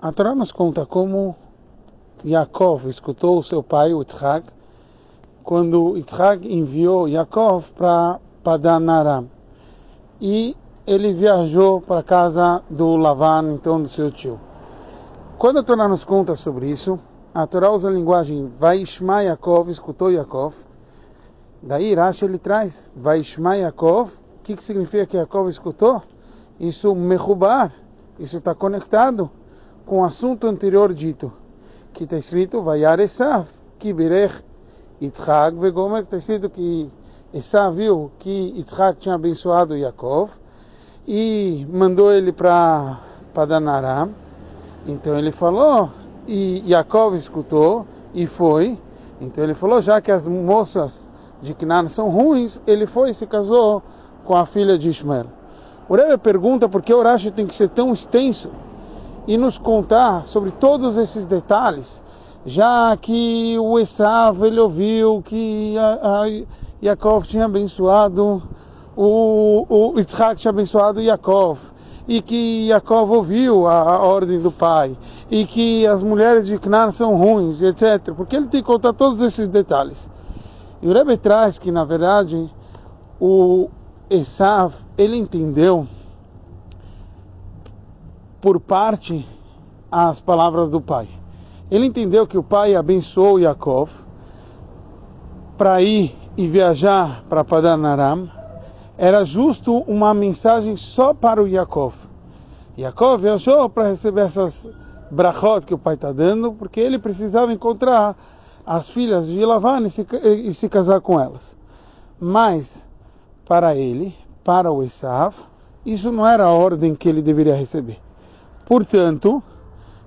A Torá nos conta como Yaakov escutou seu pai, o Yitzhak, quando Yitzhak enviou Yaakov para Padan Aram. E ele viajou para a casa do Lavan, então do seu tio. Quando a Torá nos conta sobre isso, a Torá usa a linguagem Vaishma Yaakov, escutou Yaakov. Daí Rashi ele traz Vaishma Yaakov. O que, que significa que Yaakov escutou? Isso mechubar, isso está conectado com o assunto anterior dito, que está escrito Vayar Esav, Kiberech Yitzhak Vegomer, está escrito que Esav viu que Yitzhak tinha abençoado Yaakov e mandou ele para Padanaram. Então ele falou, e Yaakov escutou e foi. Então ele falou, já que as moças de Canaan são ruins, ele foi e se casou com a filha de Ismael. O Rebbe pergunta por que o Rashi tem que ser tão extenso e nos contar sobre todos esses detalhes, já que o Esav ele ouviu que Yaakov tinha abençoado o, o tinha abençoado Yaakov e que Yaakov ouviu a, a, ordem do pai e que as mulheres de Canaã são ruins, etc. Porque ele tem que contar todos esses detalhes. E o Rebbe traz que na verdade o Esav ele entendeu por parte as palavras do pai. Ele entendeu que o pai abençoou Yaakov para ir e viajar para Padanaram. Era justo uma mensagem só para o Yaakov. Yaakov viajou para receber essas brachot que o pai está dando, porque ele precisava encontrar as filhas de Lavan e se, e se casar com elas. Mas, para ele, para o Esav, isso não era a ordem que ele deveria receber. Portanto,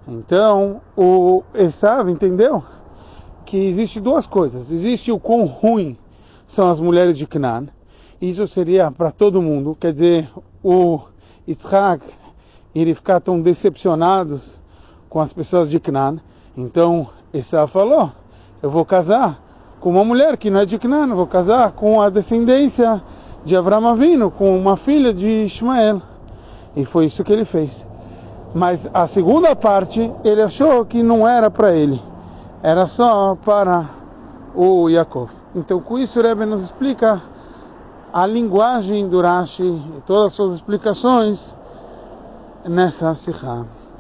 então o Esav entendeu que existe duas coisas. Existe o quão ruim são as mulheres de Canaan. Isso seria para todo mundo. Quer dizer, o Yitzhak iria ficar tão decepcionados com as pessoas de Canaan. Então Esav falou: Eu vou casar com uma mulher que não é de Canaan, vou casar com a descendência de Avram Avinu, com uma filha de Ismael. E foi isso que ele fez. Mas a segunda parte ele achou que não era para ele, era só para o Yaakov. Então com isso o Rebbe nos explica a linguagem do Rashi e todas as suas explicações nessa Sikha.